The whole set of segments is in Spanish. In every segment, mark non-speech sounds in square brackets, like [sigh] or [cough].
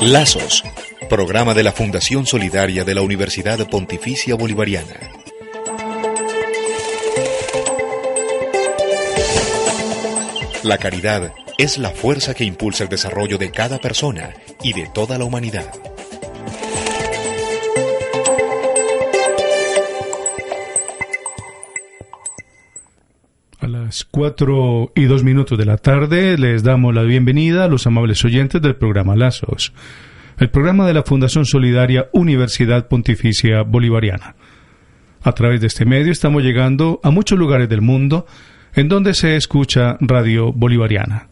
Lazos, programa de la Fundación Solidaria de la Universidad Pontificia Bolivariana. La caridad es la fuerza que impulsa el desarrollo de cada persona y de toda la humanidad. Las 4 y 2 minutos de la tarde les damos la bienvenida a los amables oyentes del programa Lazos, el programa de la Fundación Solidaria Universidad Pontificia Bolivariana. A través de este medio estamos llegando a muchos lugares del mundo en donde se escucha Radio Bolivariana.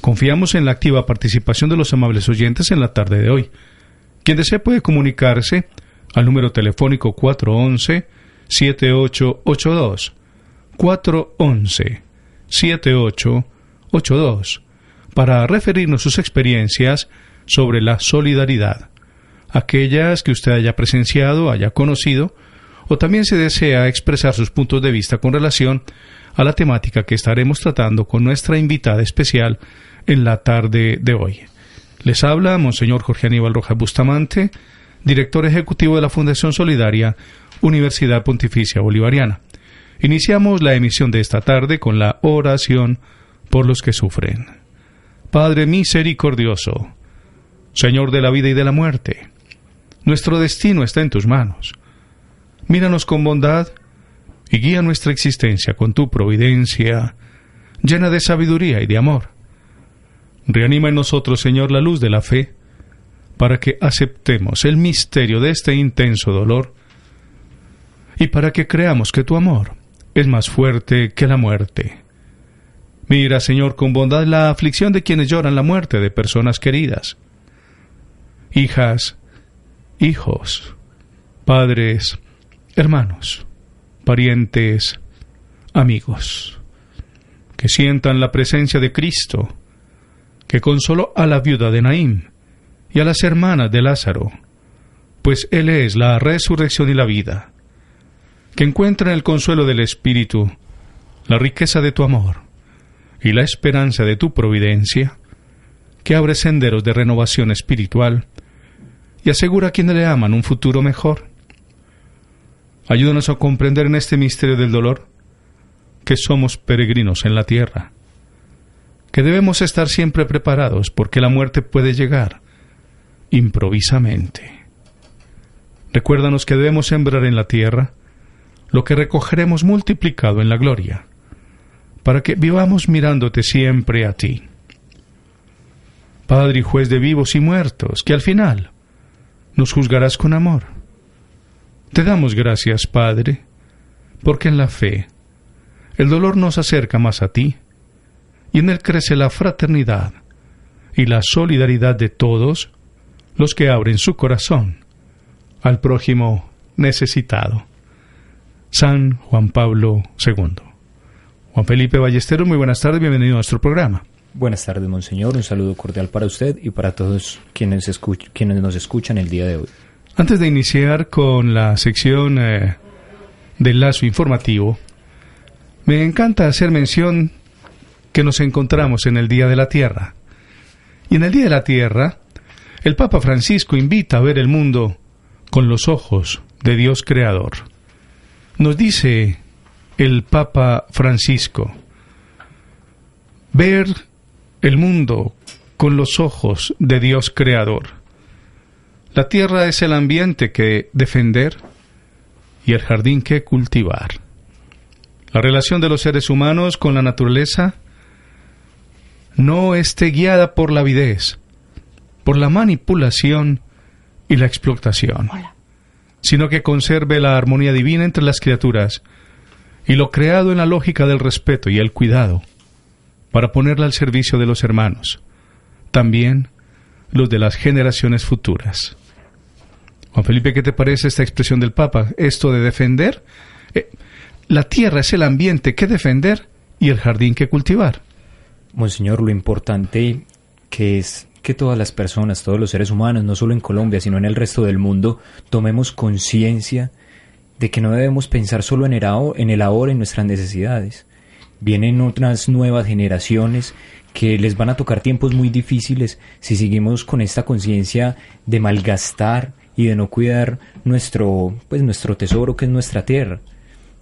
Confiamos en la activa participación de los amables oyentes en la tarde de hoy. Quien desee puede comunicarse al número telefónico 411 7882 411-7882 para referirnos sus experiencias sobre la solidaridad, aquellas que usted haya presenciado, haya conocido, o también se desea expresar sus puntos de vista con relación a la temática que estaremos tratando con nuestra invitada especial en la tarde de hoy. Les habla Monseñor Jorge Aníbal Rojas Bustamante, director ejecutivo de la Fundación Solidaria Universidad Pontificia Bolivariana. Iniciamos la emisión de esta tarde con la oración por los que sufren. Padre misericordioso, Señor de la vida y de la muerte, nuestro destino está en tus manos. Míranos con bondad y guía nuestra existencia con tu providencia, llena de sabiduría y de amor. Reanima en nosotros, Señor, la luz de la fe, para que aceptemos el misterio de este intenso dolor y para que creamos que tu amor es más fuerte que la muerte. Mira, Señor, con bondad la aflicción de quienes lloran la muerte de personas queridas. Hijas, hijos, padres, hermanos, parientes, amigos, que sientan la presencia de Cristo, que consoló a la viuda de Naín y a las hermanas de Lázaro, pues Él es la resurrección y la vida que encuentran el consuelo del Espíritu, la riqueza de tu amor y la esperanza de tu providencia, que abre senderos de renovación espiritual y asegura a quienes le aman un futuro mejor. Ayúdanos a comprender en este misterio del dolor que somos peregrinos en la tierra, que debemos estar siempre preparados porque la muerte puede llegar improvisamente. Recuérdanos que debemos sembrar en la tierra lo que recogeremos multiplicado en la gloria, para que vivamos mirándote siempre a ti. Padre y juez de vivos y muertos, que al final nos juzgarás con amor. Te damos gracias, Padre, porque en la fe el dolor nos acerca más a ti, y en él crece la fraternidad y la solidaridad de todos los que abren su corazón al prójimo necesitado. San Juan Pablo II. Juan Felipe Ballesteros, muy buenas tardes, bienvenido a nuestro programa. Buenas tardes, Monseñor. Un saludo cordial para usted y para todos quienes, quienes nos escuchan el día de hoy. Antes de iniciar con la sección eh, del lazo informativo, me encanta hacer mención que nos encontramos en el Día de la Tierra. Y en el Día de la Tierra, el Papa Francisco invita a ver el mundo con los ojos de Dios Creador. Nos dice el Papa Francisco, ver el mundo con los ojos de Dios Creador. La tierra es el ambiente que defender y el jardín que cultivar. La relación de los seres humanos con la naturaleza no esté guiada por la avidez, por la manipulación y la explotación sino que conserve la armonía divina entre las criaturas y lo creado en la lógica del respeto y el cuidado, para ponerla al servicio de los hermanos, también los de las generaciones futuras. Juan Felipe, ¿qué te parece esta expresión del Papa? Esto de defender. Eh, la tierra es el ambiente que defender y el jardín que cultivar. Monseñor, lo importante que es que todas las personas, todos los seres humanos, no solo en Colombia, sino en el resto del mundo, tomemos conciencia de que no debemos pensar solo en el, ahora, en el ahora, en nuestras necesidades. Vienen otras nuevas generaciones que les van a tocar tiempos muy difíciles si seguimos con esta conciencia de malgastar y de no cuidar nuestro, pues nuestro tesoro que es nuestra tierra.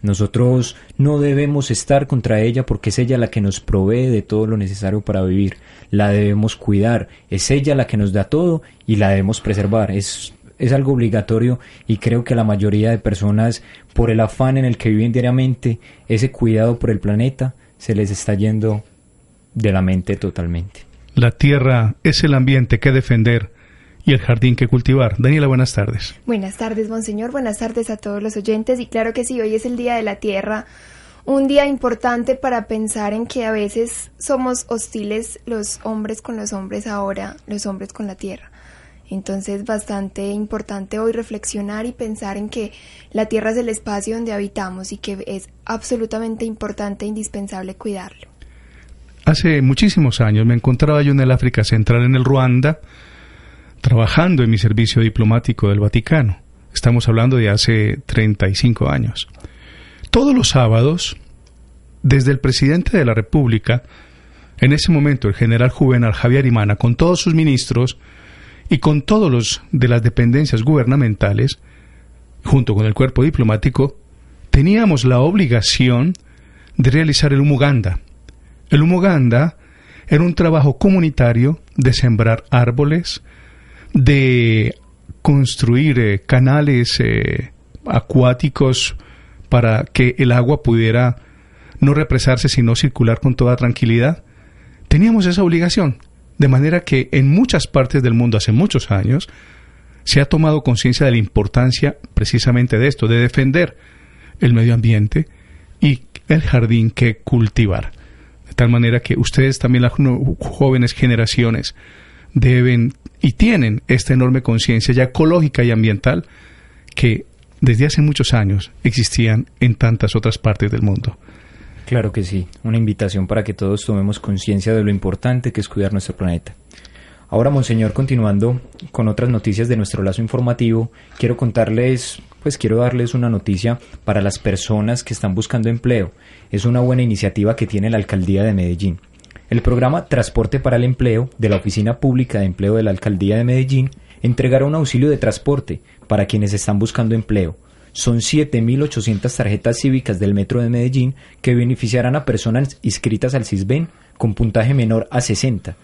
Nosotros no debemos estar contra ella porque es ella la que nos provee de todo lo necesario para vivir. La debemos cuidar. Es ella la que nos da todo y la debemos preservar. Es, es algo obligatorio y creo que la mayoría de personas, por el afán en el que viven diariamente, ese cuidado por el planeta se les está yendo de la mente totalmente. La tierra es el ambiente que defender y el jardín que cultivar. Daniela, buenas tardes. Buenas tardes, Monseñor. Buenas tardes a todos los oyentes. Y claro que sí, hoy es el Día de la Tierra. Un día importante para pensar en que a veces somos hostiles los hombres con los hombres ahora, los hombres con la tierra. Entonces, bastante importante hoy reflexionar y pensar en que la tierra es el espacio donde habitamos y que es absolutamente importante e indispensable cuidarlo. Hace muchísimos años me encontraba yo en el África Central, en el Ruanda, trabajando en mi servicio diplomático del Vaticano. Estamos hablando de hace 35 años. Todos los sábados, desde el presidente de la República, en ese momento el general Juvenal Javier Imana, con todos sus ministros y con todos los de las dependencias gubernamentales, junto con el cuerpo diplomático, teníamos la obligación de realizar el Umuganda. El Umuganda era un trabajo comunitario de sembrar árboles, de construir eh, canales eh, acuáticos para que el agua pudiera no represarse, sino circular con toda tranquilidad. Teníamos esa obligación, de manera que en muchas partes del mundo hace muchos años se ha tomado conciencia de la importancia precisamente de esto, de defender el medio ambiente y el jardín que cultivar. De tal manera que ustedes también, las jóvenes generaciones, deben y tienen esta enorme conciencia ya ecológica y ambiental que desde hace muchos años existían en tantas otras partes del mundo. Claro que sí, una invitación para que todos tomemos conciencia de lo importante que es cuidar nuestro planeta. Ahora, Monseñor, continuando con otras noticias de nuestro lazo informativo, quiero contarles, pues quiero darles una noticia para las personas que están buscando empleo. Es una buena iniciativa que tiene la Alcaldía de Medellín. El programa Transporte para el Empleo de la Oficina Pública de Empleo de la Alcaldía de Medellín entregará un auxilio de transporte para quienes están buscando empleo. Son 7.800 tarjetas cívicas del Metro de Medellín que beneficiarán a personas inscritas al CISBEN con puntaje menor a 60,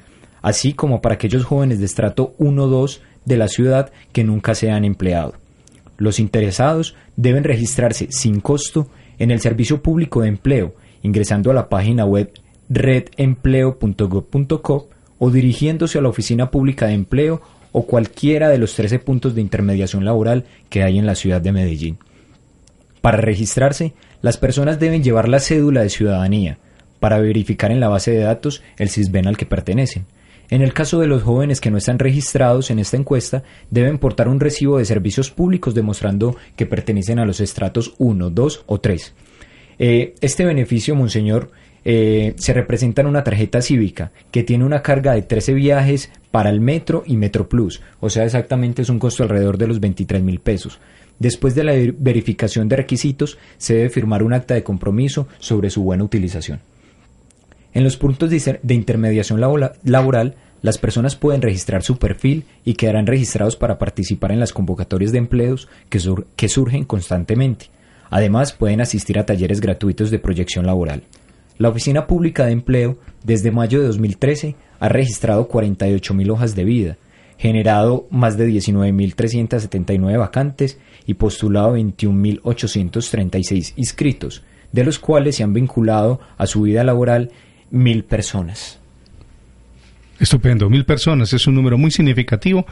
así como para aquellos jóvenes de estrato 1-2 de la ciudad que nunca se han empleado. Los interesados deben registrarse sin costo en el Servicio Público de Empleo ingresando a la página web redempleo.gov.co o dirigiéndose a la Oficina Pública de Empleo o cualquiera de los 13 puntos de intermediación laboral que hay en la ciudad de Medellín. Para registrarse, las personas deben llevar la cédula de ciudadanía para verificar en la base de datos el CISBEN al que pertenecen. En el caso de los jóvenes que no están registrados en esta encuesta, deben portar un recibo de servicios públicos demostrando que pertenecen a los estratos 1, 2 o 3. Eh, este beneficio, Monseñor, eh, se representa en una tarjeta cívica que tiene una carga de 13 viajes para el Metro y Metro Plus, o sea, exactamente es un costo alrededor de los 23 mil pesos. Después de la verificación de requisitos, se debe firmar un acta de compromiso sobre su buena utilización. En los puntos de intermediación laboral, las personas pueden registrar su perfil y quedarán registrados para participar en las convocatorias de empleos que, que surgen constantemente. Además, pueden asistir a talleres gratuitos de proyección laboral. La Oficina Pública de Empleo, desde mayo de 2013, ha registrado 48.000 hojas de vida, generado más de 19.379 vacantes y postulado 21.836 inscritos, de los cuales se han vinculado a su vida laboral mil personas. Estupendo, mil personas es un número muy significativo,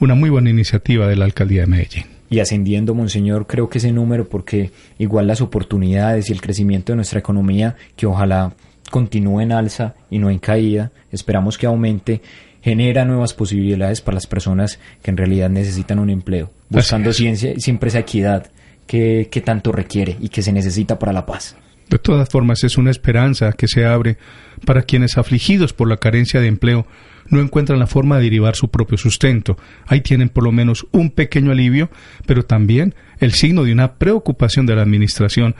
una muy buena iniciativa de la Alcaldía de Medellín. Y ascendiendo, Monseñor, creo que ese número, porque igual las oportunidades y el crecimiento de nuestra economía, que ojalá continúe en alza y no en caída, esperamos que aumente, genera nuevas posibilidades para las personas que en realidad necesitan un empleo, buscando ciencia, siempre esa equidad que, que tanto requiere y que se necesita para la paz. De todas formas, es una esperanza que se abre para quienes afligidos por la carencia de empleo no encuentran la forma de derivar su propio sustento. Ahí tienen por lo menos un pequeño alivio, pero también el signo de una preocupación de la administración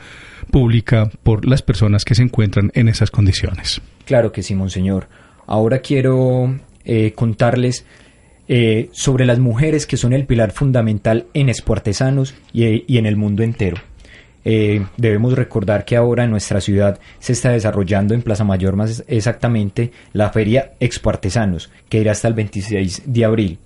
pública por las personas que se encuentran en esas condiciones. Claro que sí, monseñor. Ahora quiero eh, contarles eh, sobre las mujeres que son el pilar fundamental en Expo Artesanos y en el mundo entero. Eh, debemos recordar que ahora en nuestra ciudad se está desarrollando en Plaza Mayor más exactamente la Feria Expo Artesanos, que irá hasta el 26 de abril.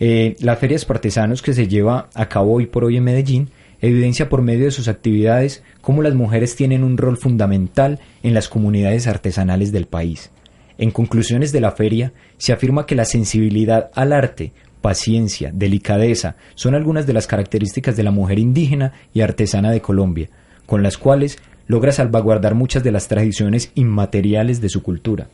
Eh, la Feria Expo Artesanos que se lleva a cabo hoy por hoy en Medellín evidencia por medio de sus actividades cómo las mujeres tienen un rol fundamental en las comunidades artesanales del país. En conclusiones de la feria, se afirma que la sensibilidad al arte paciencia, delicadeza son algunas de las características de la mujer indígena y artesana de Colombia, con las cuales logra salvaguardar muchas de las tradiciones inmateriales de su cultura.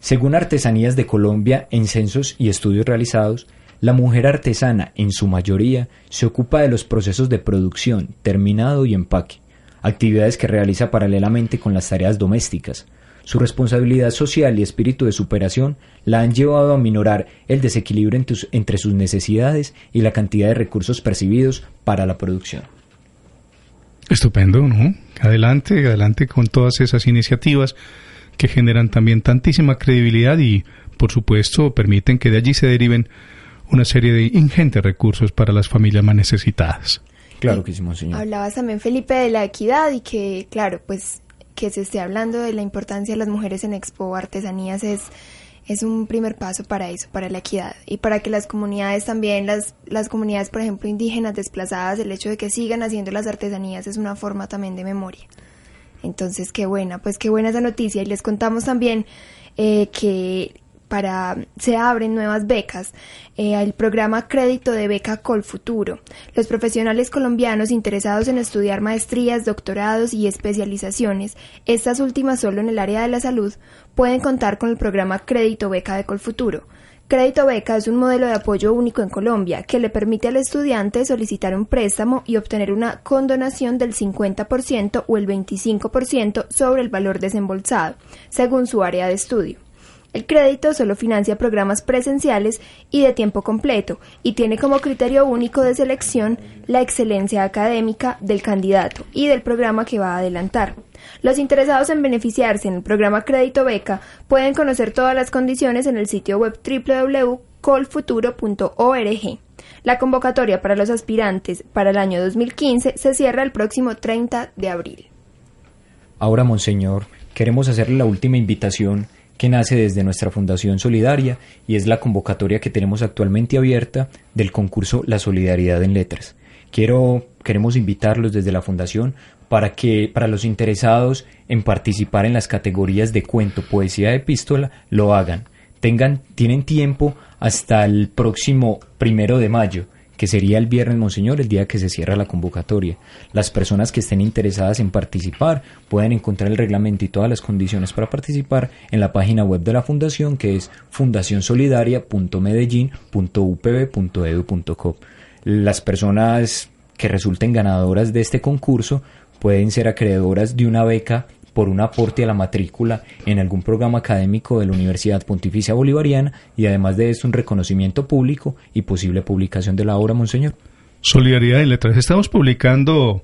Según Artesanías de Colombia en censos y estudios realizados, la mujer artesana, en su mayoría, se ocupa de los procesos de producción, terminado y empaque, actividades que realiza paralelamente con las tareas domésticas, su responsabilidad social y espíritu de superación la han llevado a minorar el desequilibrio entre sus necesidades y la cantidad de recursos percibidos para la producción. Estupendo, ¿no? Adelante, adelante con todas esas iniciativas que generan también tantísima credibilidad y, por supuesto, permiten que de allí se deriven una serie de ingentes recursos para las familias más necesitadas. Claro que sí, señor. Hablabas también, Felipe, de la equidad y que, claro, pues que se esté hablando de la importancia de las mujeres en Expo Artesanías es, es un primer paso para eso, para la equidad y para que las comunidades también, las, las comunidades, por ejemplo, indígenas desplazadas, el hecho de que sigan haciendo las artesanías es una forma también de memoria. Entonces, qué buena, pues qué buena esa noticia. Y les contamos también eh, que para se abren nuevas becas eh, al programa Crédito de Beca Colfuturo. Los profesionales colombianos interesados en estudiar maestrías, doctorados y especializaciones, estas últimas solo en el área de la salud, pueden contar con el programa Crédito Beca de Colfuturo. Crédito Beca es un modelo de apoyo único en Colombia que le permite al estudiante solicitar un préstamo y obtener una condonación del 50% o el 25% sobre el valor desembolsado, según su área de estudio. El crédito solo financia programas presenciales y de tiempo completo y tiene como criterio único de selección la excelencia académica del candidato y del programa que va a adelantar. Los interesados en beneficiarse en el programa Crédito Beca pueden conocer todas las condiciones en el sitio web www.colfuturo.org. La convocatoria para los aspirantes para el año 2015 se cierra el próximo 30 de abril. Ahora, Monseñor, queremos hacerle la última invitación que nace desde nuestra Fundación Solidaria y es la convocatoria que tenemos actualmente abierta del concurso La Solidaridad en Letras. Quiero, queremos invitarlos desde la Fundación para que, para los interesados en participar en las categorías de cuento, poesía, epístola, lo hagan. Tengan, tienen tiempo hasta el próximo primero de mayo que sería el viernes, Monseñor, el día que se cierra la convocatoria. Las personas que estén interesadas en participar pueden encontrar el reglamento y todas las condiciones para participar en la página web de la Fundación, que es fundacionsolidaria.medellín.upb.edu.co. Las personas que resulten ganadoras de este concurso pueden ser acreedoras de una beca por un aporte a la matrícula en algún programa académico de la Universidad Pontificia Bolivariana y además de esto un reconocimiento público y posible publicación de la obra, Monseñor. Solidaridad en Letras. Estamos publicando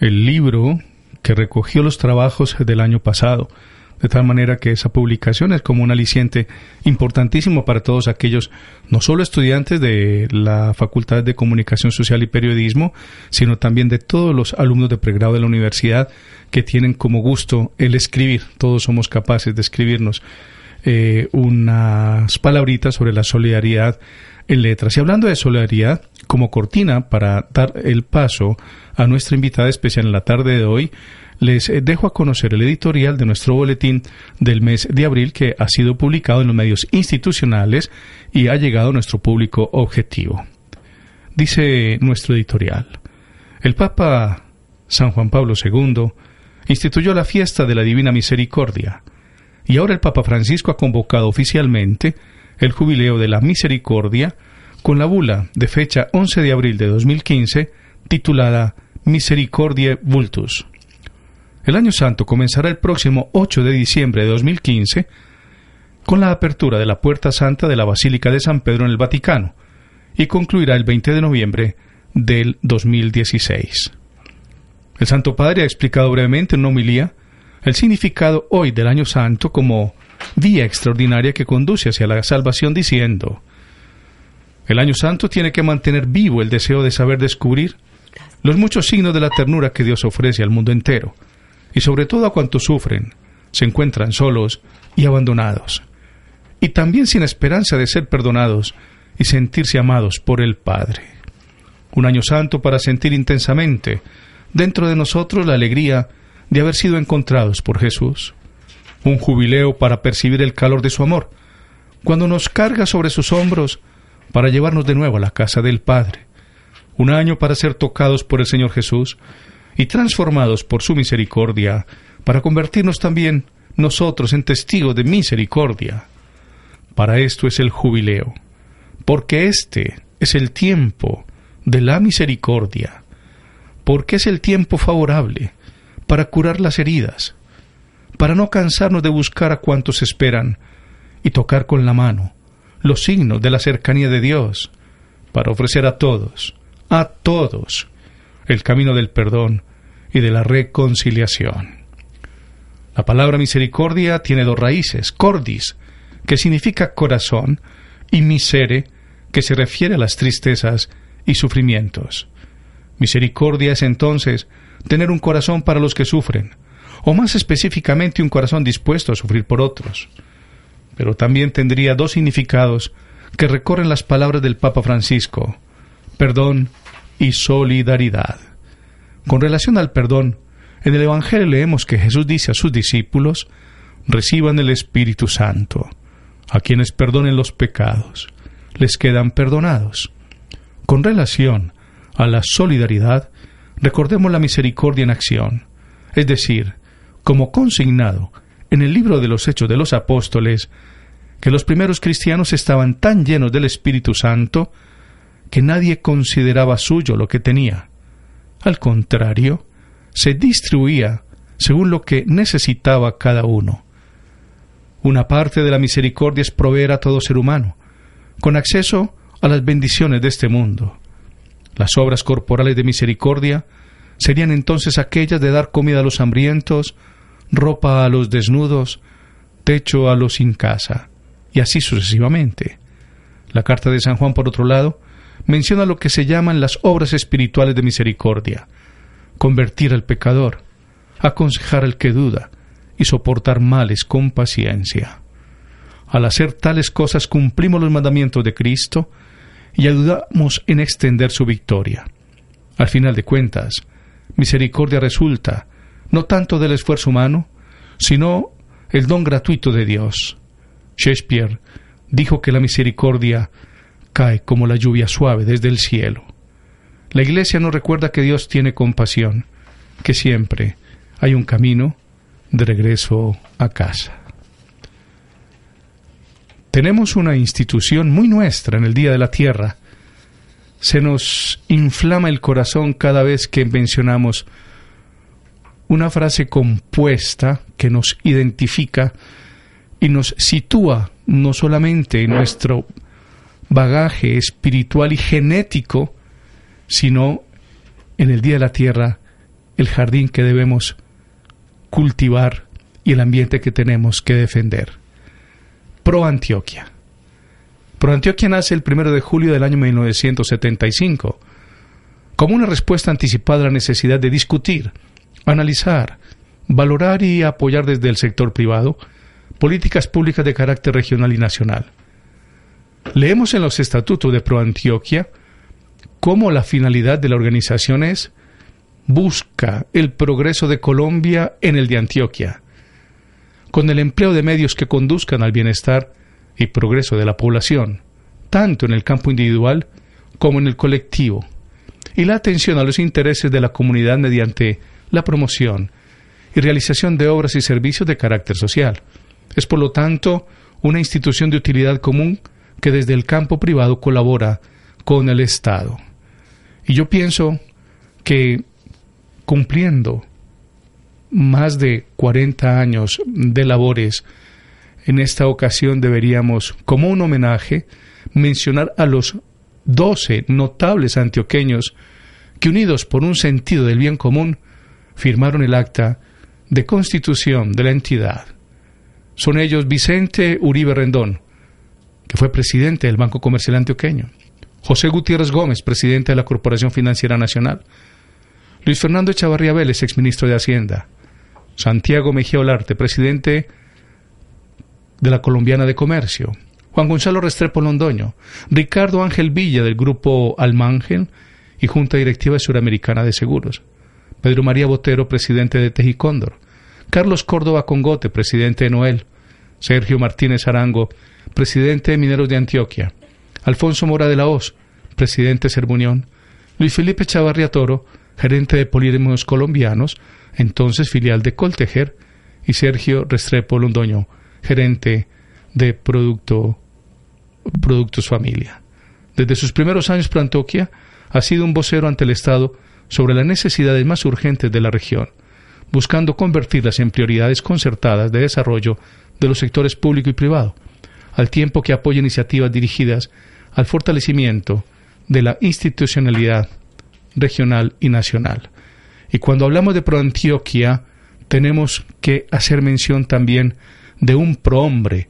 el libro que recogió los trabajos del año pasado de tal manera que esa publicación es como un aliciente importantísimo para todos aquellos, no solo estudiantes de la Facultad de Comunicación Social y Periodismo, sino también de todos los alumnos de pregrado de la universidad que tienen como gusto el escribir. Todos somos capaces de escribirnos eh, unas palabritas sobre la solidaridad en letras. Y hablando de solidaridad, como cortina para dar el paso a nuestra invitada especial en la tarde de hoy, les eh, dejo a conocer el editorial de nuestro boletín del mes de abril que ha sido publicado en los medios institucionales y ha llegado a nuestro público objetivo. Dice nuestro editorial, el Papa San Juan Pablo II instituyó la fiesta de la Divina Misericordia, y ahora el Papa Francisco ha convocado oficialmente el jubileo de la Misericordia con la bula de fecha 11 de abril de 2015 titulada Misericordiae Vultus. El año santo comenzará el próximo 8 de diciembre de 2015 con la apertura de la Puerta Santa de la Basílica de San Pedro en el Vaticano y concluirá el 20 de noviembre del 2016. El Santo Padre ha explicado brevemente en una homilía el significado hoy del Año Santo como vía extraordinaria que conduce hacia la salvación diciendo, el Año Santo tiene que mantener vivo el deseo de saber descubrir los muchos signos de la ternura que Dios ofrece al mundo entero, y sobre todo a cuantos sufren, se encuentran solos y abandonados, y también sin esperanza de ser perdonados y sentirse amados por el Padre. Un año santo para sentir intensamente dentro de nosotros la alegría de haber sido encontrados por Jesús. Un jubileo para percibir el calor de su amor, cuando nos carga sobre sus hombros para llevarnos de nuevo a la casa del Padre. Un año para ser tocados por el Señor Jesús y transformados por su misericordia, para convertirnos también nosotros en testigos de misericordia. Para esto es el jubileo, porque este es el tiempo de la misericordia, porque es el tiempo favorable para curar las heridas, para no cansarnos de buscar a cuantos esperan y tocar con la mano los signos de la cercanía de Dios, para ofrecer a todos, a todos, el camino del perdón y de la reconciliación. La palabra misericordia tiene dos raíces, cordis, que significa corazón, y misere, que se refiere a las tristezas y sufrimientos. Misericordia es entonces tener un corazón para los que sufren, o más específicamente un corazón dispuesto a sufrir por otros. Pero también tendría dos significados que recorren las palabras del Papa Francisco, perdón y solidaridad. Con relación al perdón, en el Evangelio leemos que Jesús dice a sus discípulos, reciban el Espíritu Santo. A quienes perdonen los pecados, les quedan perdonados. Con relación a la solidaridad, recordemos la misericordia en acción, es decir, como consignado en el libro de los Hechos de los Apóstoles, que los primeros cristianos estaban tan llenos del Espíritu Santo que nadie consideraba suyo lo que tenía. Al contrario, se distribuía según lo que necesitaba cada uno. Una parte de la misericordia es proveer a todo ser humano, con acceso a las bendiciones de este mundo. Las obras corporales de misericordia serían entonces aquellas de dar comida a los hambrientos, ropa a los desnudos, techo a los sin casa, y así sucesivamente. La carta de San Juan, por otro lado, menciona lo que se llaman las obras espirituales de misericordia, convertir al pecador, aconsejar al que duda y soportar males con paciencia. Al hacer tales cosas cumplimos los mandamientos de Cristo y ayudamos en extender su victoria. Al final de cuentas, misericordia resulta no tanto del esfuerzo humano, sino el don gratuito de Dios. Shakespeare dijo que la misericordia cae como la lluvia suave desde el cielo. La Iglesia nos recuerda que Dios tiene compasión, que siempre hay un camino de regreso a casa. Tenemos una institución muy nuestra en el Día de la Tierra. Se nos inflama el corazón cada vez que mencionamos una frase compuesta que nos identifica y nos sitúa no solamente en nuestro bagaje espiritual y genético, sino en el Día de la Tierra, el jardín que debemos cultivar y el ambiente que tenemos que defender. Pro Antioquia. Pro Antioquia nace el primero de julio del año 1975 como una respuesta anticipada a la necesidad de discutir, analizar, valorar y apoyar desde el sector privado políticas públicas de carácter regional y nacional. Leemos en los estatutos de ProAntioquia cómo la finalidad de la organización es busca el progreso de Colombia en el de Antioquia, con el empleo de medios que conduzcan al bienestar y progreso de la población, tanto en el campo individual como en el colectivo, y la atención a los intereses de la comunidad mediante la promoción y realización de obras y servicios de carácter social. Es, por lo tanto, una institución de utilidad común que desde el campo privado colabora con el Estado. Y yo pienso que cumpliendo más de 40 años de labores, en esta ocasión deberíamos, como un homenaje, mencionar a los 12 notables antioqueños que unidos por un sentido del bien común firmaron el acta de constitución de la entidad. Son ellos Vicente Uribe Rendón, que fue presidente del Banco Comercial Antioqueño, José Gutiérrez Gómez, presidente de la Corporación Financiera Nacional, Luis Fernando Echavarría Vélez, exministro de Hacienda, Santiago Mejía Olarte, presidente de la Colombiana de Comercio, Juan Gonzalo Restrepo Londoño, Ricardo Ángel Villa del Grupo Almángel y Junta Directiva Suramericana de Seguros, Pedro María Botero, presidente de Tejicóndor, Carlos Córdoba Congote, presidente de Noel, Sergio Martínez Arango, presidente de Mineros de Antioquia, Alfonso Mora de la Hoz, presidente de Sermunión, Luis Felipe Chavarria Toro, gerente de Polímeros Colombianos, entonces filial de Coltejer, y Sergio Restrepo Londoño, gerente de Producto, Productos Familia. Desde sus primeros años por Antioquia, ha sido un vocero ante el Estado sobre las necesidades más urgentes de la región, buscando convertirlas en prioridades concertadas de desarrollo de los sectores público y privado, al tiempo que apoya iniciativas dirigidas al fortalecimiento de la institucionalidad regional y nacional. Y cuando hablamos de ProAntioquia, tenemos que hacer mención también de un prohombre,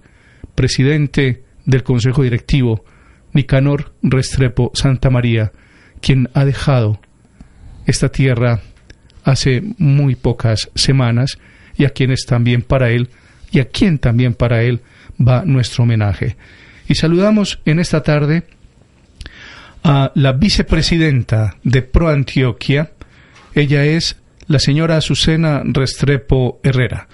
presidente del Consejo Directivo, Nicanor Restrepo Santa María, quien ha dejado esta tierra hace muy pocas semanas y a quienes también para él y a quien también para él va nuestro homenaje. Y saludamos en esta tarde a la vicepresidenta de Pro Antioquia. Ella es la señora Azucena Restrepo Herrera,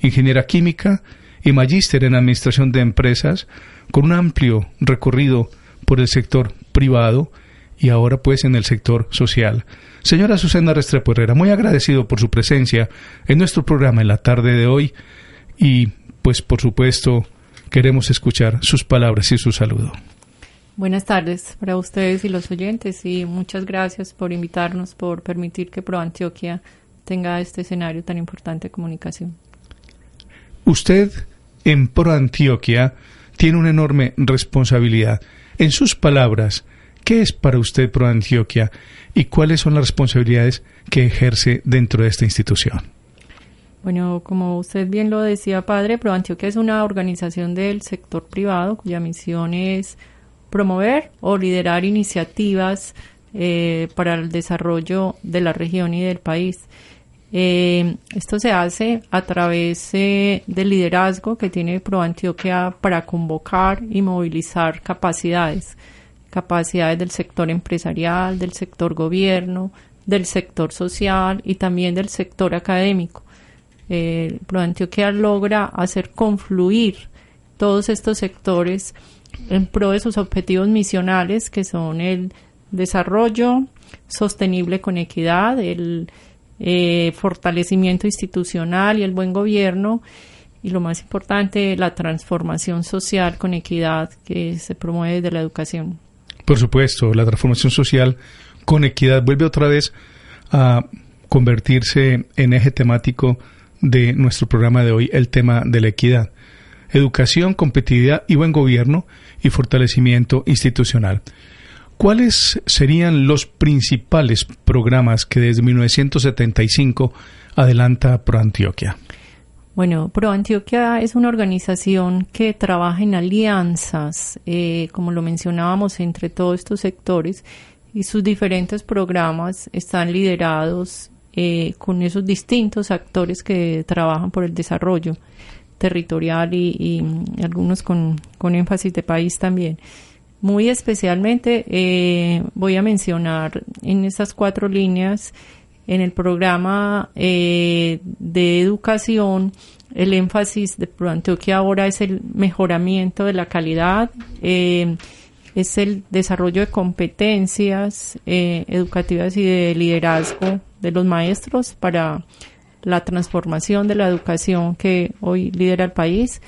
ingeniera química y magíster en administración de empresas, con un amplio recorrido por el sector privado y ahora pues en el sector social. Señora Azucena Restrepo Herrera, muy agradecido por su presencia en nuestro programa en la tarde de hoy y pues por supuesto queremos escuchar sus palabras y su saludo. Buenas tardes para ustedes y los oyentes y muchas gracias por invitarnos, por permitir que Pro Antioquia tenga este escenario tan importante de comunicación. Usted en Pro Antioquia tiene una enorme responsabilidad. En sus palabras, ¿qué es para usted Pro Antioquia y cuáles son las responsabilidades que ejerce dentro de esta institución? Bueno, como usted bien lo decía, padre, Pro Antioquia es una organización del sector privado cuya misión es promover o liderar iniciativas eh, para el desarrollo de la región y del país. Eh, esto se hace a través eh, del liderazgo que tiene ProAntioquia para convocar y movilizar capacidades, capacidades del sector empresarial, del sector gobierno, del sector social y también del sector académico. Eh, ProAntioquia logra hacer confluir todos estos sectores en pro de sus objetivos misionales, que son el desarrollo sostenible con equidad, el eh, fortalecimiento institucional y el buen gobierno, y lo más importante, la transformación social con equidad que se promueve desde la educación. Por supuesto, la transformación social con equidad vuelve otra vez a convertirse en eje temático de nuestro programa de hoy, el tema de la equidad educación, competitividad y buen gobierno y fortalecimiento institucional. ¿Cuáles serían los principales programas que desde 1975 adelanta ProAntioquia? Bueno, ProAntioquia es una organización que trabaja en alianzas, eh, como lo mencionábamos, entre todos estos sectores y sus diferentes programas están liderados eh, con esos distintos actores que trabajan por el desarrollo territorial y, algunos con, énfasis de país también. Muy especialmente eh, voy a mencionar en estas cuatro líneas en el programa eh, de educación el énfasis de que ahora es el mejoramiento de la calidad, eh, es el desarrollo de competencias eh, educativas y de liderazgo de los maestros para la transformación de la educación que hoy lidera el país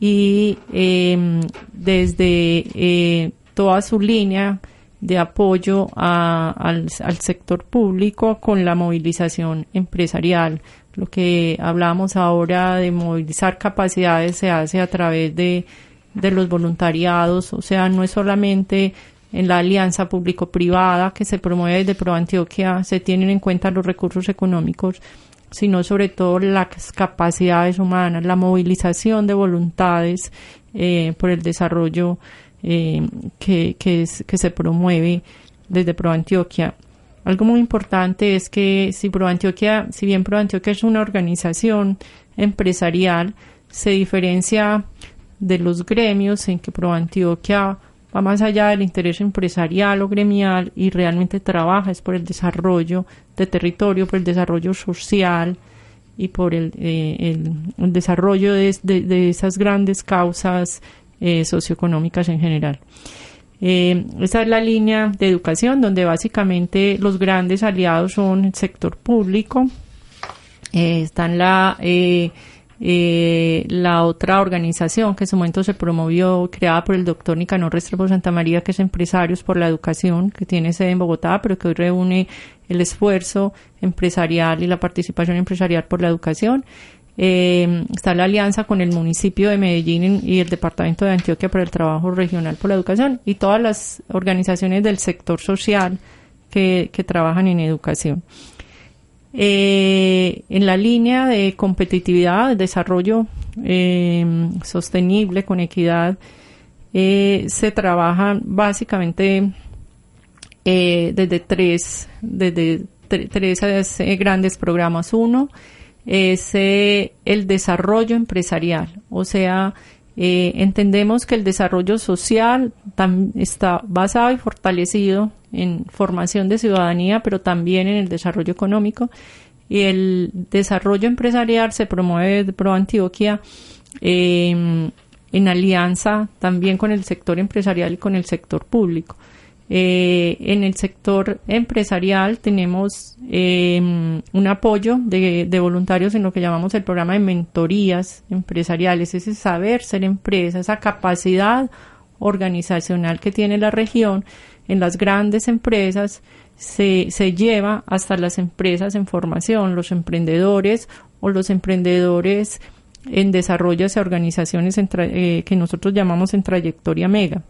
y em, desde eh, toda su línea de apoyo al, al, sector público con la movilización empresarial. Lo que hablamos ahora de movilizar capacidades se hace a través de, de los voluntariados, o sea, no es solamente en la alianza público-privada que se promueve desde Pro Antioquia, se tienen en cuenta los recursos económicos, sino sobre todo las capacidades humanas, la movilización de voluntades eh, por el desarrollo eh, que, que, se promueve desde Pro Antioquia. Algo muy importante es que si Pro Antioquia, si bien Pro Antioquia es una organización empresarial, se diferencia de los gremios en que Pro Antioquia va más allá del interés empresarial o gremial y realmente trabaja es por el desarrollo de territorio, por el desarrollo social y por el, eh, el, desarrollo de, de, esas grandes causas eh, socioeconómicas en general. Eh, esa es la línea de educación donde básicamente los grandes aliados son el sector público, eh, están la eh, la otra organización que en su momento se promovió, creada por el doctor Nicanor Restrepo Santa María, que es Empresarios por la Educación, que tiene sede en Bogotá, pero que hoy reúne el esfuerzo empresarial y la participación empresarial por la educación. Eh, está la alianza con el municipio de Medellín y el departamento de Antioquia para el trabajo regional por la educación y todas las organizaciones del sector social que, que trabajan en educación. Eh, en la línea de competitividad, desarrollo eh, sostenible con equidad, eh, se trabaja básicamente desde tres, desde tres grandes programas. Uno es el desarrollo empresarial, o sea, entendemos que el desarrollo social está basado y fortalecido en formación de ciudadanía, pero también en el desarrollo económico. Y el desarrollo empresarial se promueve Pro Antioquia em, en alianza también con el sector empresarial y con el sector público. Eh, en el sector empresarial tenemos em, un apoyo de, voluntarios en lo que llamamos el programa de mentorías empresariales, ese saber ser empresa, esa capacidad organizacional que tiene la región en las grandes empresas se, se lleva hasta las empresas en formación, los emprendedores o los emprendedores en desarrollo de organizaciones eh, que nosotros llamamos en trayectoria mega.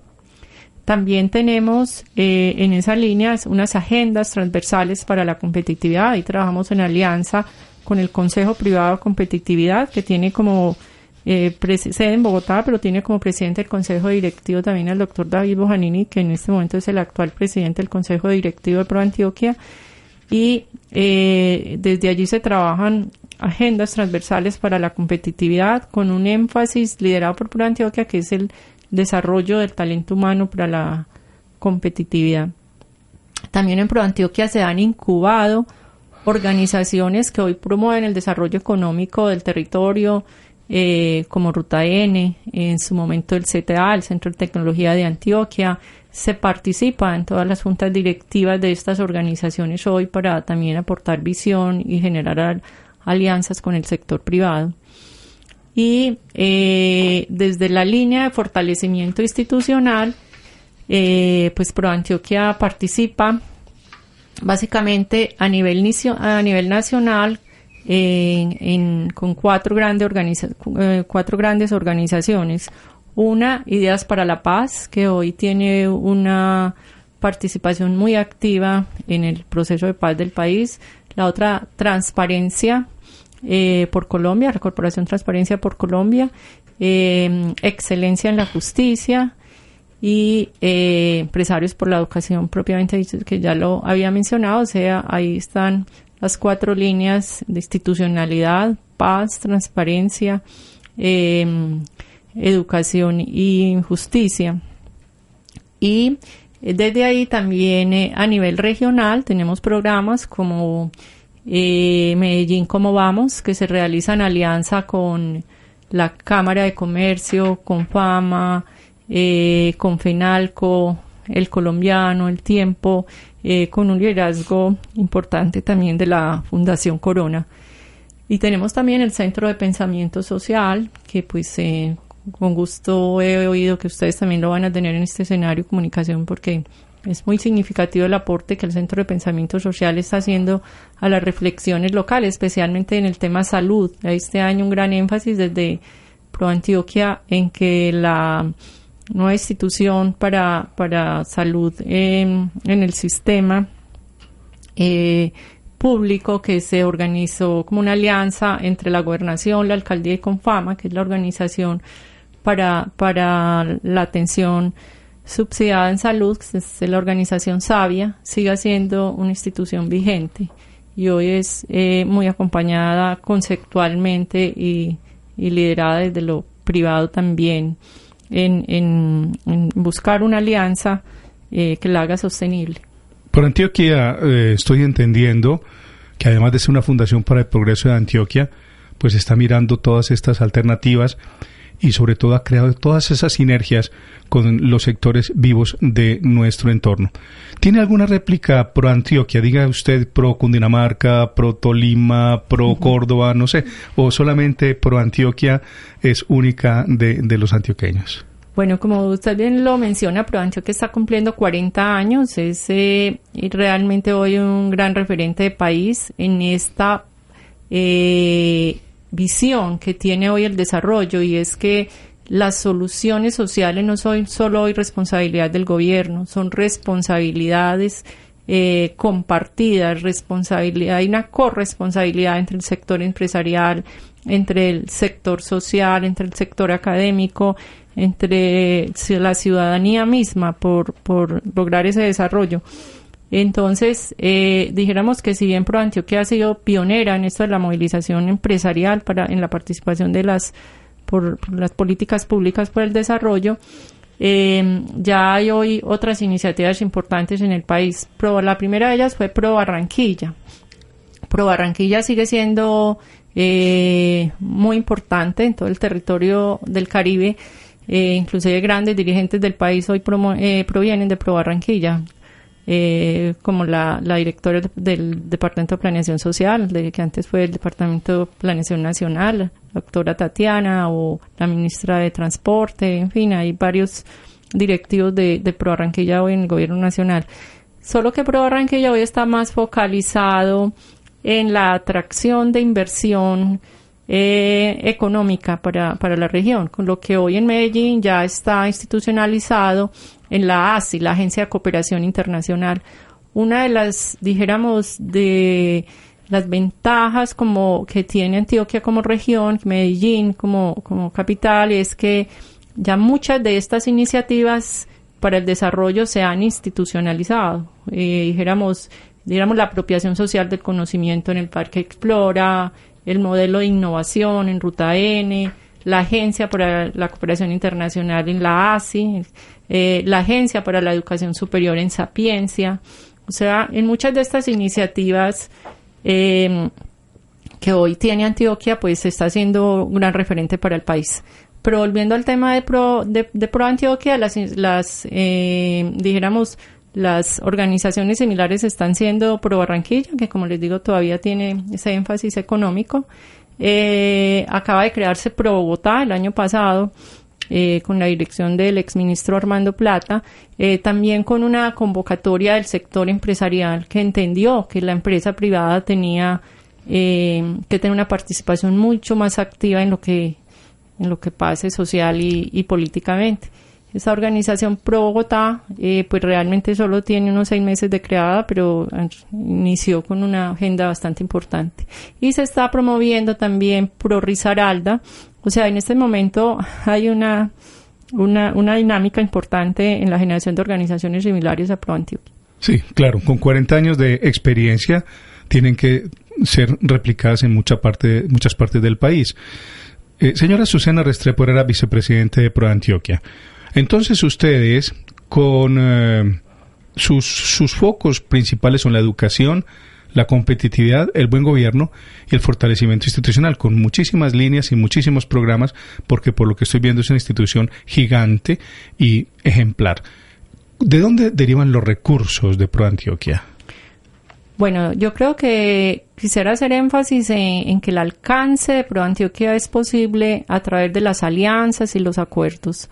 También tenemos eh, en esa línea unas agendas transversales para la competitividad y trabajamos en alianza con el Consejo Privado de Competitividad que tiene como eh, sede en Bogotá, pero tiene como presidente del Consejo Directivo también al doctor David Bojanini, que en este momento es el actual presidente del Consejo Directivo de Pro Antioquia. Y eh, desde allí se trabajan agendas transversales para la competitividad con un énfasis liderado por Pro Antioquia, que es el desarrollo del talento humano para la competitividad. También en Pro Antioquia se han incubado organizaciones que hoy promueven el desarrollo económico del territorio, eh, como Ruta N, en su momento el CTA, el Centro de Tecnología de Antioquia, se participa en todas las juntas directivas de estas organizaciones hoy para también aportar visión y generar alianzas con el sector privado. Y eh, desde la línea de fortalecimiento institucional, eh, pues Pro Antioquia participa básicamente a nivel, a nivel nacional en, con cuatro, grandes eh, cuatro grandes organizaciones. Una, Ideas para la Paz, que hoy tiene una participación muy activa en el proceso de paz del país. La otra, Transparencia eh, por Colombia, la Corporación Transparencia por Colombia. Eh, excelencia en la Justicia y Empresarios por la Educación propiamente dicho, que ya lo había mencionado. O sea, ahí están las cuatro líneas de institucionalidad, paz, transparencia, em, educación y justicia. Y desde ahí también eh, a nivel regional tenemos programas como eh, Medellín Cómo Vamos, que se realiza en alianza con la Cámara de Comercio, con Fama, eh, con FENALCO, el colombiano, el tiempo, eh, con un liderazgo importante también de la Fundación Corona. Y tenemos también el Centro de Pensamiento Social, que pues eh, con gusto he oído que ustedes también lo van a tener en este escenario comunicación porque es muy significativo el aporte que el Centro de Pensamiento Social está haciendo a las reflexiones locales, especialmente en el tema salud. Este año un gran énfasis desde Pro Antioquia en que la nueva institución para, para salud en, en el sistema eh, público que se organizó como una alianza entre la gobernación, la alcaldía y Confama, que es la organización para, para la atención subsidiada en salud, que es la organización Sabia, sigue siendo una institución vigente. Y hoy es eh, muy acompañada conceptualmente y, y, liderada desde lo privado también en, en, buscar una alianza eh, que la haga sostenible. Por Antioquia eh, estoy entendiendo que además de ser una fundación para el progreso de Antioquia, pues está mirando todas estas alternativas y sobre todo ha creado todas esas sinergias con los sectores vivos de nuestro entorno. ¿Tiene alguna réplica pro Antioquia? Diga usted pro Cundinamarca, pro Tolima, pro Córdoba, no sé, o solamente pro Antioquia es única de, de los antioqueños. Bueno, como usted bien lo menciona, Pro Antioquia está cumpliendo 40 años, es eh, realmente hoy un gran referente de país en esta eh, visión que tiene hoy el desarrollo y es que las soluciones sociales no son solo hoy responsabilidad del gobierno, son responsabilidades eh, compartidas, responsabilidad, hay una corresponsabilidad entre el sector empresarial, entre el sector social, entre el sector académico, entre la ciudadanía misma por, por lograr ese desarrollo. Entonces, eh, dijéramos que si bien Pro Antioquia ha sido pionera en esto de la movilización empresarial para en la participación de las por, las políticas públicas por el desarrollo, eh, ya hay hoy otras iniciativas importantes en el país. Pro, la primera de ellas fue Pro Barranquilla. Pro Barranquilla sigue siendo eh, muy importante en todo el territorio del Caribe. Eh, inclusive grandes dirigentes del país hoy eh, provienen de Pro Barranquilla eh, como la, directora del Departamento de Planeación Social, de, que antes fue el Departamento de Planeación Nacional, la doctora Tatiana, o la ministra de Transporte, en fin, hay varios directivos de, de Pro hoy en el Gobierno Nacional. Solo que Pro hoy está más focalizado en la atracción de inversión eh, económica para, para la región, con lo que hoy en Medellín ya está institucionalizado en la ASI, la Agencia de Cooperación Internacional. Una de las, dijéramos, de las ventajas como que tiene Antioquia como región, Medellín como, como capital, es que ya muchas de estas iniciativas para el desarrollo se han institucionalizado. Eh, dijéramos, la apropiación social del conocimiento en el Parque Explora, el modelo de innovación en Ruta N, la Agencia para la Cooperación Internacional en la ASI, eh, la Agencia para la Educación Superior en Sapiencia. O sea, en muchas de estas iniciativas em, que hoy tiene Antioquia, pues está siendo un gran referente para el país. Pero volviendo al tema de Pro, de, Pro Antioquia, las, las eh, dijéramos, las organizaciones similares están siendo Pro Barranquilla, que como les digo todavía tiene ese énfasis económico, eh, acaba de crearse Pro Bogotá el año pasado, eh, con la dirección del exministro Armando Plata, eh, también con una convocatoria del sector empresarial que entendió que la empresa privada tenía que tener una participación mucho más activa en lo que en lo que pase social y políticamente. Esta organización Pro Bogotá, eh, pues realmente solo tiene unos seis meses de creada, pero inició con una agenda bastante importante. Y se está promoviendo también Pro Risaralda. O sea, en este momento hay una, una, una dinámica importante en la generación de organizaciones similares a Pro Antioquia. Sí, claro, con 40 años de experiencia tienen que ser replicadas en mucha parte, muchas partes del país. Eh, señora Susana Restrepo era vicepresidente de Pro Antioquia. Entonces ustedes, con eh, sus, sus focos principales son la educación, la competitividad, el buen gobierno y el fortalecimiento institucional, con muchísimas líneas y muchísimos programas, porque por lo que estoy viendo es una institución gigante y ejemplar. ¿De dónde derivan los recursos de ProAntioquia? Bueno, yo creo que quisiera hacer énfasis en, que el alcance de ProAntioquia es posible a través de las alianzas y los acuerdos.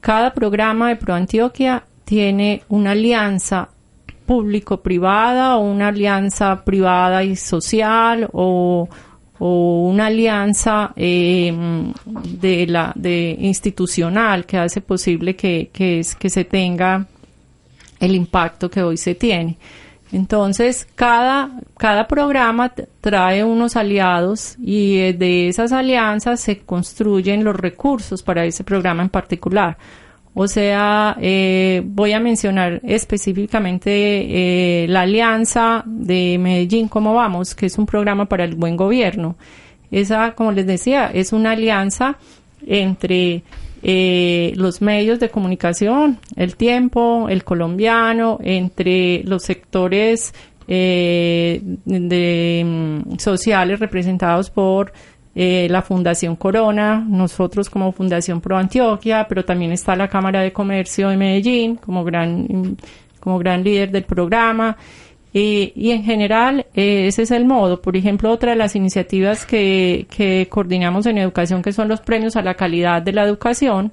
Cada programa de ProAntioquia tiene una alianza público-privada o una alianza privada y social o, una alianza em, de la de institucional que hace posible que, que, es, que se tenga el impacto que hoy se tiene. Entonces, cada, cada programa trae unos aliados y eh, de esas alianzas se construyen los recursos para ese programa en particular. O sea, eh, voy a mencionar específicamente eh, la alianza de Medellín, ¿cómo vamos? Que es un programa para el buen gobierno. Esa, como les decía, es una alianza entre eh, los medios de comunicación, el tiempo, el colombiano, entre los sectores eh, mm, sociales representados por eh, la Fundación Corona, nosotros como Fundación Pro Antioquia, pero también está la Cámara de Comercio de Medellín como gran, como gran líder del programa. Y, en general, eh, ese es el modo. Por ejemplo, otra de las iniciativas que, que coordinamos en educación, que son los premios a la calidad de la educación,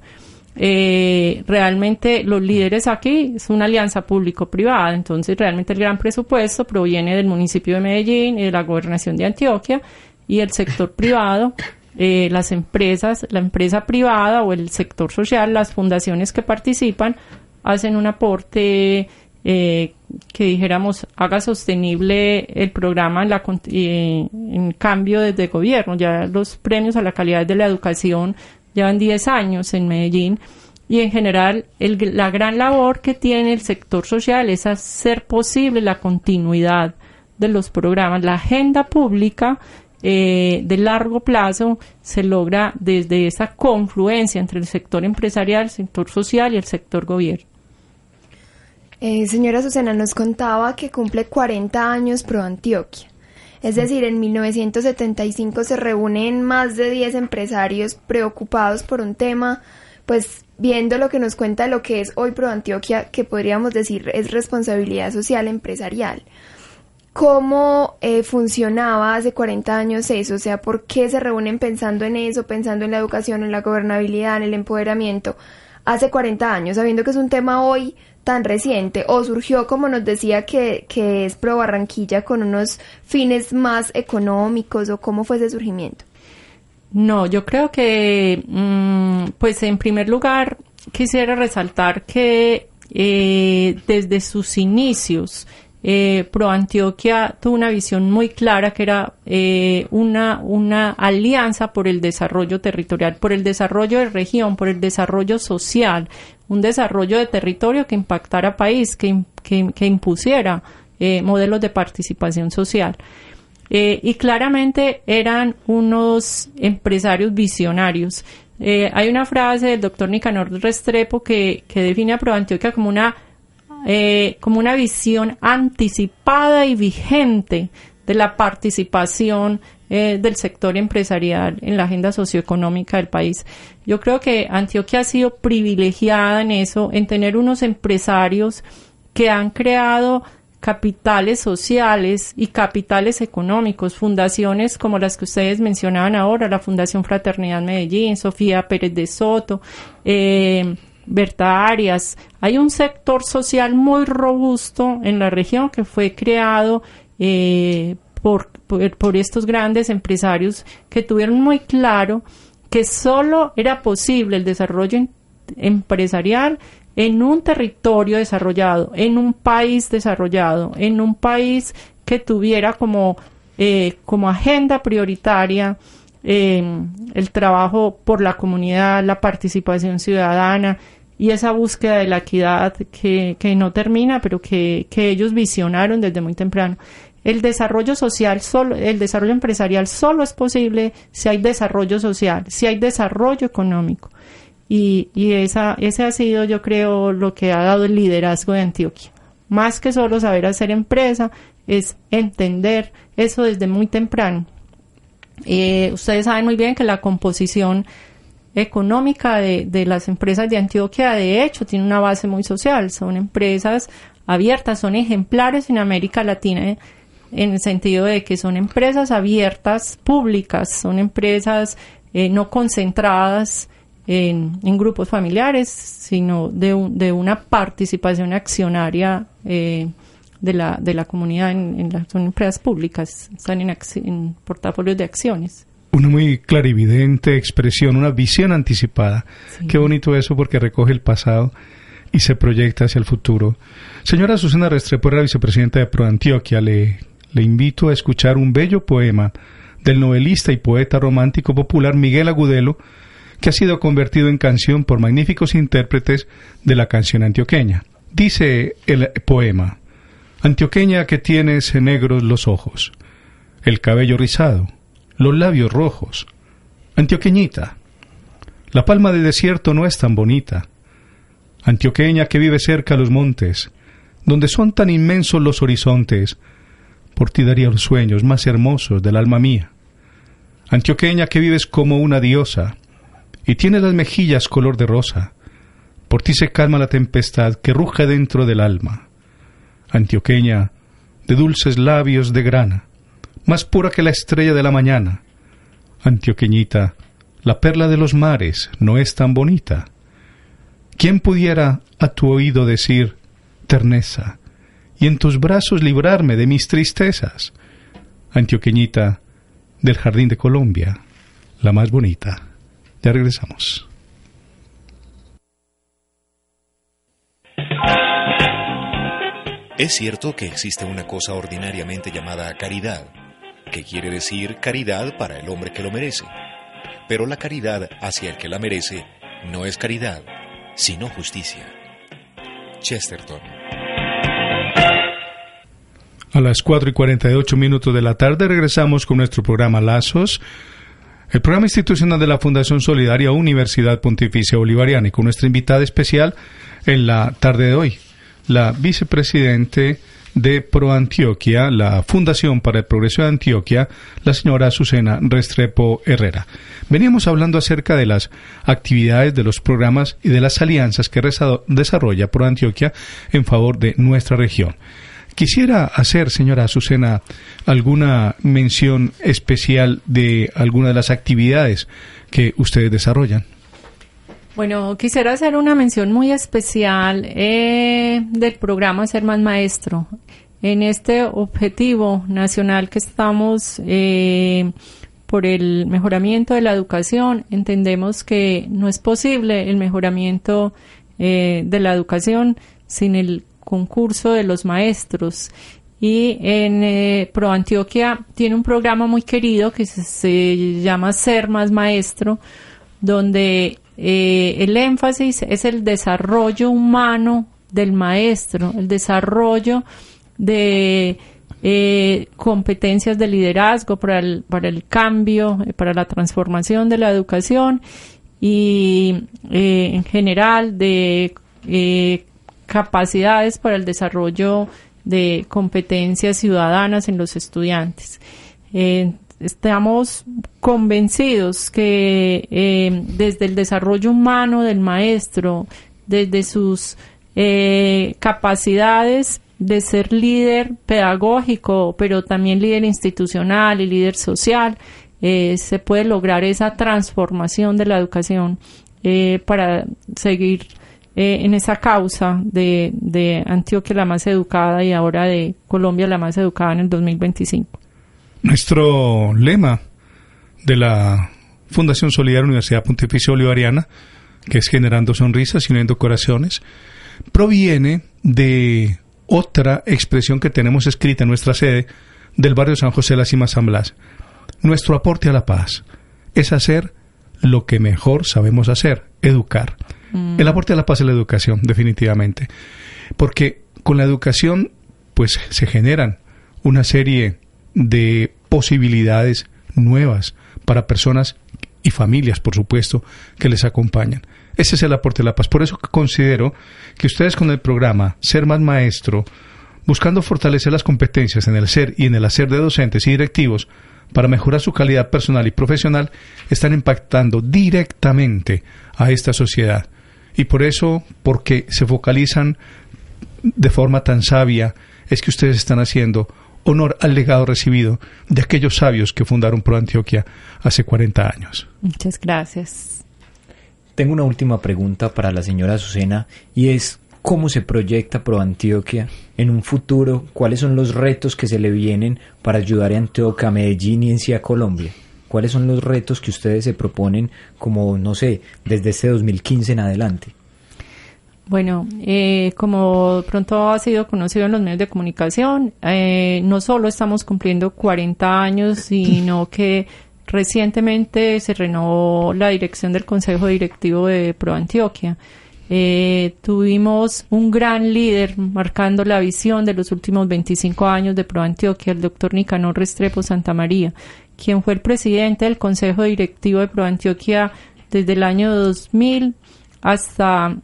eh, realmente los líderes aquí es una alianza público-privada, entonces realmente el gran presupuesto proviene del municipio de Medellín y de la gobernación de Antioquia y el sector privado, eh, las empresas, la empresa privada o el sector social, las fundaciones que participan hacen un aporte eh, que dijéramos haga sostenible el programa en, eh, cambio desde gobierno. Ya los premios a la calidad de la educación llevan 10 años en Medellín y en general el, la gran labor que tiene el sector social es hacer posible la continuidad de los programas. La agenda pública eh, de largo plazo se logra desde esa confluencia entre el sector empresarial, el sector social y el sector gobierno. Eh, señora Susana, nos contaba que cumple 40 años Pro Antioquia. Es decir, en 1975 se reúnen más de 10 empresarios preocupados por un tema, pues viendo lo que nos cuenta lo que es hoy Pro Antioquia, que podríamos decir es responsabilidad social empresarial. ¿Cómo eh, funcionaba hace 40 años eso? O sea, ¿por qué se reúnen pensando en eso, pensando en la educación, en la gobernabilidad, en el empoderamiento? Hace 40 años, sabiendo que es un tema hoy tan reciente o surgió como nos decía que, que es Pro Barranquilla con unos fines más económicos o cómo fue ese surgimiento? No, yo creo que, mm, pues en primer lugar, quisiera resaltar que eh, desde sus inicios, eh, Pro Antioquia tuvo una visión muy clara que era eh, una, una alianza por el desarrollo territorial, por el desarrollo de región, por el desarrollo social, un desarrollo de territorio que impactara país, que, que, impusiera eh, modelos de participación social. Y claramente eran unos empresarios visionarios. Hay una frase del doctor Nicanor Restrepo que, que define a ProAntioquia como una, como una visión anticipada y vigente de la participación eh, del sector empresarial en la agenda socioeconómica del país. Yo creo que Antioquia ha sido privilegiada en eso, en tener unos empresarios que han creado capitales sociales y capitales económicos, fundaciones como las que ustedes mencionaban ahora, la Fundación Fraternidad Medellín, Sofía Pérez de Soto, eh, Berta. Hay un sector social muy robusto en la región que fue creado eh, por, por, estos grandes empresarios que tuvieron muy claro que solo era posible el desarrollo empresarial en un territorio desarrollado, en un país desarrollado, en un país que tuviera como, eh, como agenda prioritaria em, el trabajo por la comunidad, la participación ciudadana y esa búsqueda de la equidad que, que no termina, pero que, que ellos visionaron desde muy temprano. El desarrollo social, solo, el desarrollo empresarial solo es posible si hay desarrollo social, si hay desarrollo económico. Y, y esa, ese ha sido, yo creo, lo que ha dado el liderazgo de Antioquia. Más que solo saber hacer empresa, es entender eso desde muy temprano. Eh, ustedes saben muy bien que la composición económica de, de, las empresas de Antioquia, de hecho, tiene una base muy social. Son empresas abiertas, son ejemplares en América Latina en el sentido de que son empresas abiertas, públicas, son empresas eh, no concentradas en, en, grupos familiares, sino de, un, de una participación accionaria eh, de, la, de la comunidad en, en las son empresas públicas, están en, en portafolios de acciones una muy clarividente expresión, una visión anticipada. Sí. Qué bonito eso porque recoge el pasado y se proyecta hacia el futuro. Señora Susana Restrepo, la vicepresidenta de ProAntioquia, le, le invito a escuchar un bello poema del novelista y poeta romántico popular Miguel Agudelo, que ha sido convertido en canción por magníficos intérpretes de la canción antioqueña. Dice el poema, Antioqueña que tienes negros los ojos, el cabello rizado, los labios rojos. Antioqueñita, la palma del desierto no es tan bonita. Antioqueña que vive cerca a los montes, donde son tan inmensos los horizontes, por ti daría los sueños más hermosos del alma mía. Antioqueña que vives como una diosa, y tienes las mejillas color de rosa, por ti se calma la tempestad que ruge dentro del alma. Antioqueña, de dulces labios de grana, más pura que la estrella de la mañana. Antioqueñita, la perla de los mares no es tan bonita. ¿Quién pudiera a tu oído decir terneza y en tus brazos librarme de mis tristezas? Antioqueñita, del jardín de Colombia, la más bonita. Ya regresamos. Es cierto que existe una cosa ordinariamente llamada caridad que quiere decir caridad para el hombre que lo merece. Pero la caridad hacia el que la merece no es caridad, sino justicia. Chesterton. A las 4 y 48 minutos de la tarde regresamos con nuestro programa Lazos, el programa institucional de la Fundación Solidaria Universidad Pontificia Bolivariana y con nuestra invitada especial en la tarde de hoy, la vicepresidente de ProAntioquia, la Fundación para el Progreso de Antioquia, la señora Azucena Restrepo Herrera. Veníamos hablando acerca de las actividades, de los programas y de las alianzas que desarrolla ProAntioquia en favor de nuestra región. Quisiera hacer, señora Azucena, alguna mención especial de alguna de las actividades que ustedes desarrollan. Bueno, quisiera hacer una mención muy especial eh, del programa Ser Más Maestro. En este objetivo nacional que estamos eh, por el mejoramiento de la educación, entendemos que no es posible el mejoramiento eh, de la educación sin el concurso de los maestros. Y en eh, Pro Antioquia tiene un programa muy querido que se llama Ser Más Maestro, donde eh, el énfasis es el desarrollo humano del maestro, el desarrollo de eh, competencias de liderazgo para el, para el cambio, eh, para la transformación de la educación y en general de capacidades para el desarrollo de competencias ciudadanas en los estudiantes. Estamos convencidos que eh, desde el desarrollo humano del maestro, desde sus eh, capacidades de ser líder pedagógico, pero también líder institucional y líder social, eh, se puede lograr esa transformación de la educación eh, para seguir eh, en esa causa de Antioquia la más educada y ahora de Colombia la más educada en el 2025. Nuestro lema de la Fundación Solidaria Universidad Pontificia Bolivariana, que es generando sonrisas y uniendo corazones, proviene de otra expresión que tenemos escrita en nuestra sede del barrio San José de la Cima San Blas. Nuestro aporte a la paz es hacer lo que mejor sabemos hacer, educar. Mm. El aporte a la paz es la educación, definitivamente. Porque con la educación, pues se generan una serie de posibilidades nuevas para personas y familias, por supuesto, que les acompañan. Ese es el aporte de la paz. Por eso considero que ustedes con el programa Ser Más Maestro buscando fortalecer las competencias en el ser y en el hacer de docentes y directivos para mejorar su calidad personal y profesional, están impactando directamente a esta sociedad. Y por eso, porque se focalizan de forma tan sabia, es que ustedes están haciendo honor al legado recibido de aquellos sabios que fundaron Pro Antioquia hace 40 años. Muchas gracias. Tengo una última pregunta para la señora Azucena y es cómo se proyecta Pro Antioquia en un futuro, cuáles son los retos que se le vienen para ayudar a Antioquia, a Medellín y en sí a Colombia. ¿Cuáles son los retos que ustedes se proponen como, no sé, desde este 2015 en adelante? Bueno, eh, como pronto ha sido conocido en los medios de comunicación, eh, no solo estamos cumpliendo 40 años, sino [laughs] que recientemente se renovó la dirección del Consejo Directivo de Pro Antioquia. Eh, tuvimos un gran líder marcando la visión de los últimos 25 años de Pro Antioquia, el doctor Nicanor Restrepo Santa María, quien fue el presidente del Consejo Directivo de Pro Antioquia desde el año 2000 hasta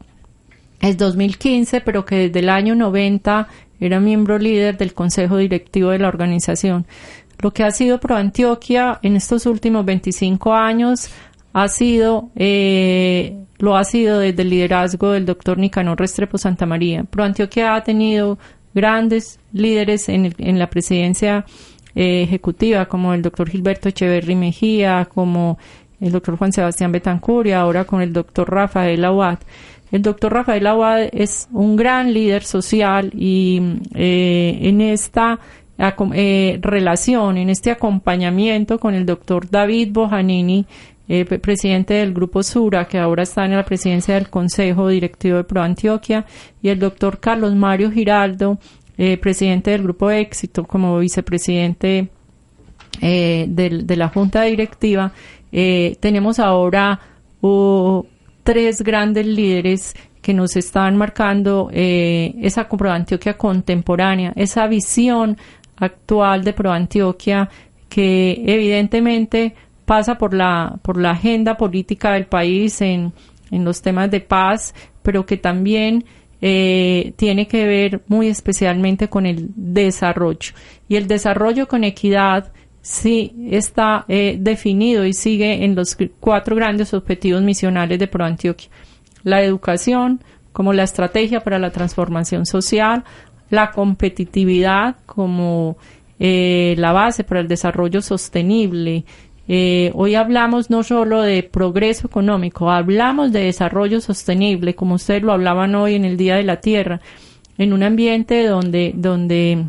el 2015, pero que desde el año 90 era miembro líder del Consejo Directivo de la organización. Lo que ha sido Pro Antioquia en estos últimos 25 años ha sido, eh, lo ha sido desde el liderazgo del doctor Nicanor Restrepo Santa María. Pro Antioquia ha tenido grandes líderes en, en la presidencia eh, ejecutiva, como el doctor Gilberto Echeverry Mejía, como el doctor Juan Sebastián Betancur y ahora con el doctor Rafael Aguad. El doctor Rafael Aguad es un gran líder social y eh, en esta eh, relación, en este acompañamiento con el doctor David Bojanini, eh, presidente del Grupo Sura, que ahora está en la presidencia del Consejo Directivo de Pro Antioquia, y el doctor Carlos Mario Giraldo, eh, presidente del Grupo Éxito, como vicepresidente eh, de la Junta Directiva, tenemos ahora tres grandes líderes que nos están marcando esa Pro Antioquia contemporánea, esa visión actual de Pro Antioquia que evidentemente pasa por la, por la agenda política del país en, en los temas de paz, pero que también eh, tiene que ver muy especialmente con el desarrollo. Y el desarrollo con equidad sí está eh, definido y sigue en los cuatro grandes objetivos misionales de ProAntioquia. La educación como la estrategia para la transformación social, la competitividad como eh, la base para el desarrollo sostenible, eh, hoy hablamos no solo de progreso económico, hablamos de desarrollo sostenible, como ustedes lo hablaban hoy en el Día de la Tierra, en un ambiente donde, donde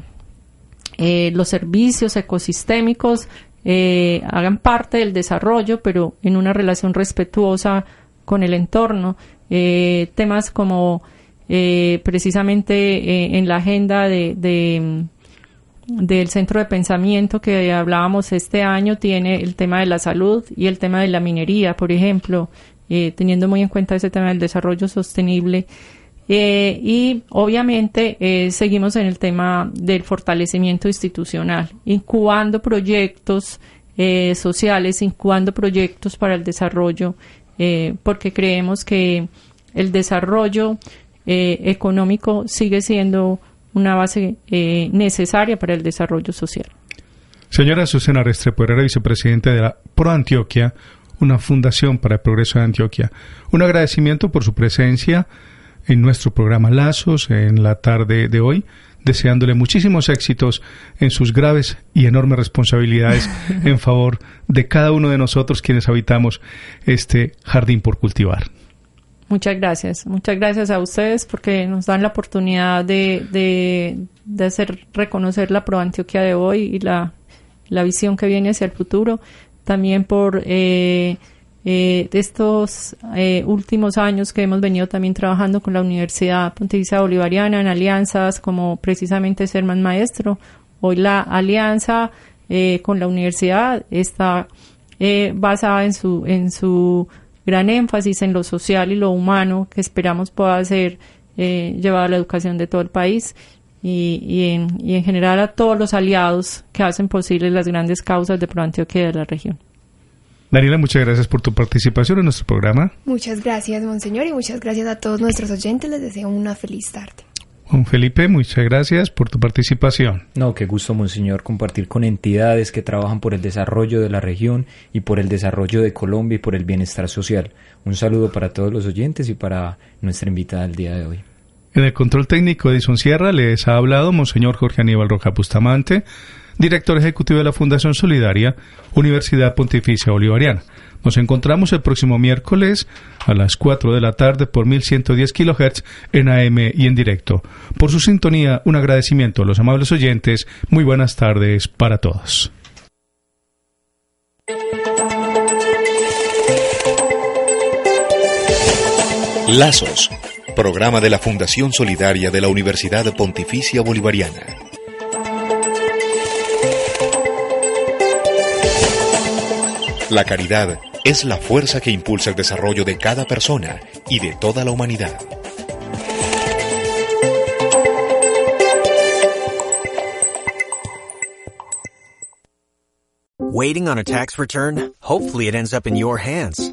eh, los servicios ecosistémicos eh, hagan parte del desarrollo, pero en una relación respetuosa con el entorno. temas como precisamente en la agenda de del centro de pensamiento que hablábamos este año tiene el tema de la salud y el tema de la minería, por ejemplo, eh, teniendo muy en cuenta ese tema del desarrollo sostenible. Eh, y obviamente eh, seguimos en el tema del fortalecimiento institucional, incubando proyectos sociales, incubando proyectos para el desarrollo, porque creemos que el desarrollo económico sigue siendo una base eh, necesaria para el desarrollo social. Señora Susana Restrepo Herrera, vicepresidente de la Pro Antioquia, una fundación para el progreso de Antioquia. Un agradecimiento por su presencia en nuestro programa Lazos en la tarde de hoy, deseándole muchísimos éxitos en sus graves y enormes responsabilidades [laughs] en favor de cada uno de nosotros quienes habitamos este jardín por cultivar. Muchas gracias. Muchas gracias a ustedes porque nos dan la oportunidad de, de, de hacer reconocer la Pro Antioquia de hoy y la, la visión que viene hacia el futuro. También por eh, eh, estos eh, últimos años que hemos venido también trabajando con la Universidad Pontificia Bolivariana en alianzas como precisamente ser más maestro. Hoy la alianza eh, con la universidad está eh, basada en su, en su gran énfasis en lo social y lo humano que esperamos pueda ser eh, llevado a la educación de todo el país y, y, en, y en general a todos los aliados que hacen posibles las grandes causas de ProAntioquia de la región. Daniela, muchas gracias por tu participación en nuestro programa. Muchas gracias, Monseñor, y muchas gracias a todos nuestros oyentes. Les deseo una feliz tarde. Juan Felipe, muchas gracias por tu participación. No, qué gusto, Monseñor, compartir con entidades que trabajan por el desarrollo de la región y por el desarrollo de Colombia y por el bienestar social. Un saludo para todos los oyentes y para nuestra invitada del día de hoy. En el control técnico de Edison Sierra les ha hablado Monseñor Jorge Aníbal Roja Bustamante, director ejecutivo de la Fundación Solidaria, Universidad Pontificia Bolivariana. Nos encontramos el próximo miércoles a las 4 de la tarde por 1110 kHz en AM y en directo. Por su sintonía, un agradecimiento a los amables oyentes. Muy buenas tardes para todos. Lazos, programa de la Fundación Solidaria de la Universidad Pontificia Bolivariana. La caridad es la fuerza que impulsa el desarrollo de cada persona y de toda la humanidad. Waiting on a tax return? Hopefully it ends up in your hands.